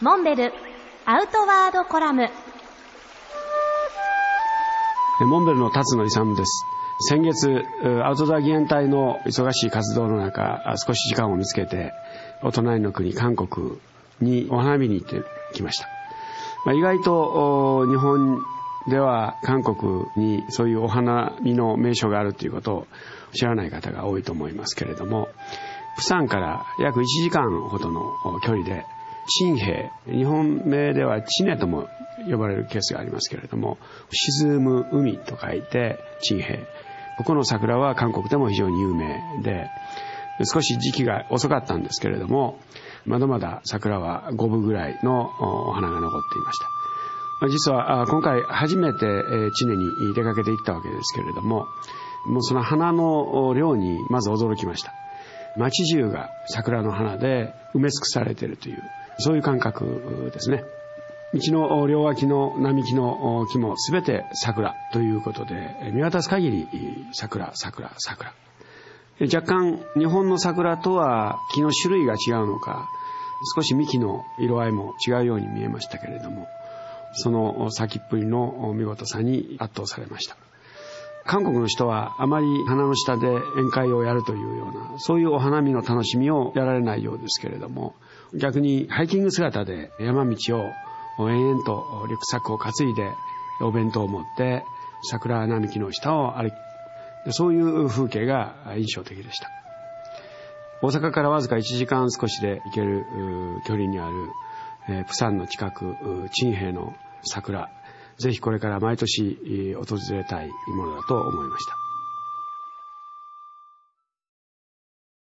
モンベルアウトワードコラム。モンベルの辰野勇です。先月アウトドア義援隊の忙しい活動の中少し時間を見つけてお隣の国韓国にお花見に行ってきました、まあ、意外と日本では韓国にそういうお花見の名所があるということを知らない方が多いと思いますけれども釜山から約1時間ほどの距離で陳平日本名ではチネとも呼ばれるケースがありますけれども沈む海と書いて陳平ここの桜は韓国でも非常に有名で少し時期が遅かったんですけれどもまだまだ桜は5分ぐらいのお花が残っていました。実は今回初めて知念に出かけて行ったわけですけれどももうその花の量にまず驚きました。街中が桜の花で埋め尽くされているという。そういう感覚ですね。道の両脇の並木の木も全て桜ということで見渡す限り桜桜桜。若干日本の桜とは木の種類が違うのか少し幹の色合いも違うように見えましたけれどもその先っぷりの見事さに圧倒されました。韓国の人はあまり花の下で宴会をやるというようなそういうお花見の楽しみをやられないようですけれども逆にハイキング姿で山道を延々とリュックサックを担いでお弁当を持って桜並木の下を歩く。そういう風景が印象的でした。大阪からわずか1時間少しで行ける距離にあるえー、プサンの近く、陳平の桜、ぜひこれから毎年訪れたいものだと思いました。